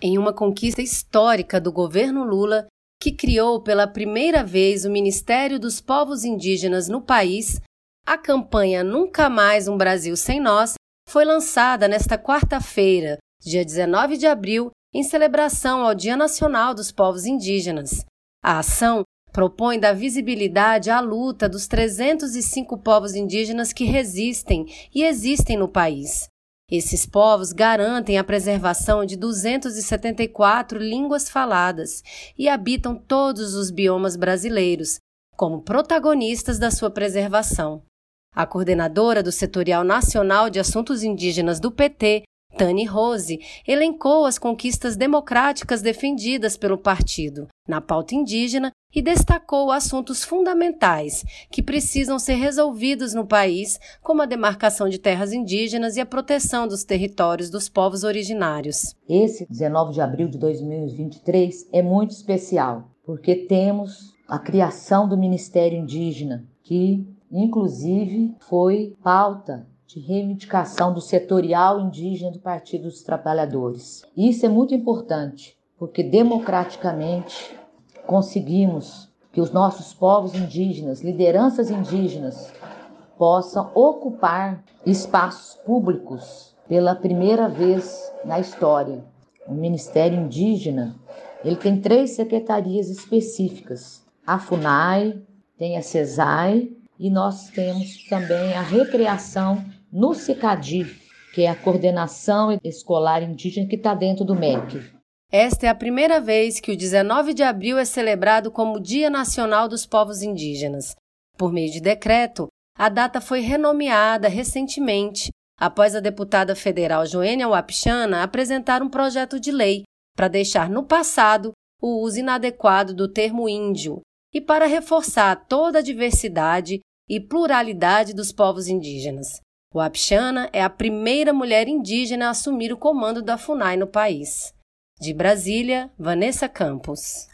em uma conquista histórica do governo Lula, que criou pela primeira vez o Ministério dos Povos Indígenas no país, a campanha Nunca Mais um Brasil Sem Nós foi lançada nesta quarta-feira, dia 19 de abril, em celebração ao Dia Nacional dos Povos Indígenas. A ação propõe dar visibilidade à luta dos 305 povos indígenas que resistem e existem no país. Esses povos garantem a preservação de 274 línguas faladas e habitam todos os biomas brasileiros, como protagonistas da sua preservação. A coordenadora do Setorial Nacional de Assuntos Indígenas do PT, Tani Rose, elencou as conquistas democráticas defendidas pelo partido na pauta indígena e destacou assuntos fundamentais que precisam ser resolvidos no país, como a demarcação de terras indígenas e a proteção dos territórios dos povos originários. Esse 19 de abril de 2023 é muito especial, porque temos a criação do Ministério Indígena, que inclusive foi pauta de reivindicação do setorial indígena do Partido dos Trabalhadores. Isso é muito importante, porque democraticamente conseguimos que os nossos povos indígenas, lideranças indígenas, possam ocupar espaços públicos pela primeira vez na história. O Ministério Indígena ele tem três secretarias específicas: a FUNAI, tem a CESAI e nós temos também a recreação no CICADI, que é a coordenação escolar indígena que está dentro do MEC. Esta é a primeira vez que o 19 de abril é celebrado como Dia Nacional dos Povos Indígenas. Por meio de decreto, a data foi renomeada recentemente, após a deputada federal Joênia Wapichana apresentar um projeto de lei para deixar no passado o uso inadequado do termo índio e para reforçar toda a diversidade e pluralidade dos povos indígenas. Wapchana é a primeira mulher indígena a assumir o comando da FUNAI no país. De Brasília, Vanessa Campos.